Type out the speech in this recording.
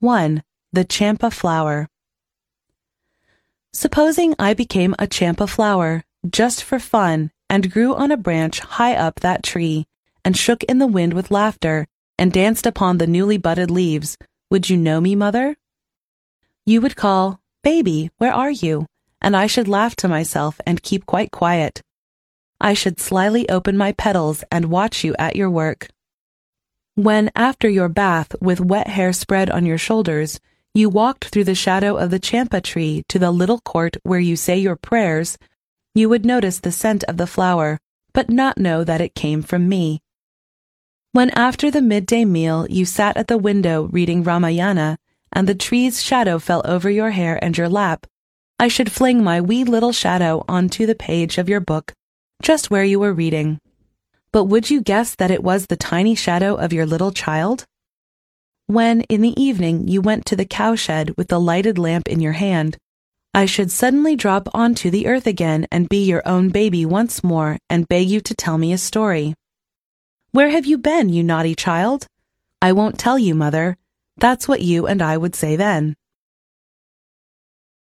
1. The Champa Flower Supposing I became a champa flower, just for fun, and grew on a branch high up that tree, and shook in the wind with laughter, and danced upon the newly budded leaves, would you know me, mother? You would call, Baby, where are you? And I should laugh to myself and keep quite quiet. I should slyly open my petals and watch you at your work. When, after your bath, with wet hair spread on your shoulders, you walked through the shadow of the champa tree to the little court where you say your prayers, you would notice the scent of the flower, but not know that it came from me. When after the midday meal you sat at the window reading Ramayana, and the tree's shadow fell over your hair and your lap, I should fling my wee little shadow onto the page of your book, just where you were reading. But would you guess that it was the tiny shadow of your little child? When, in the evening, you went to the cowshed with the lighted lamp in your hand, I should suddenly drop onto the earth again and be your own baby once more and beg you to tell me a story. Where have you been, you naughty child? I won't tell you, mother. That's what you and I would say then.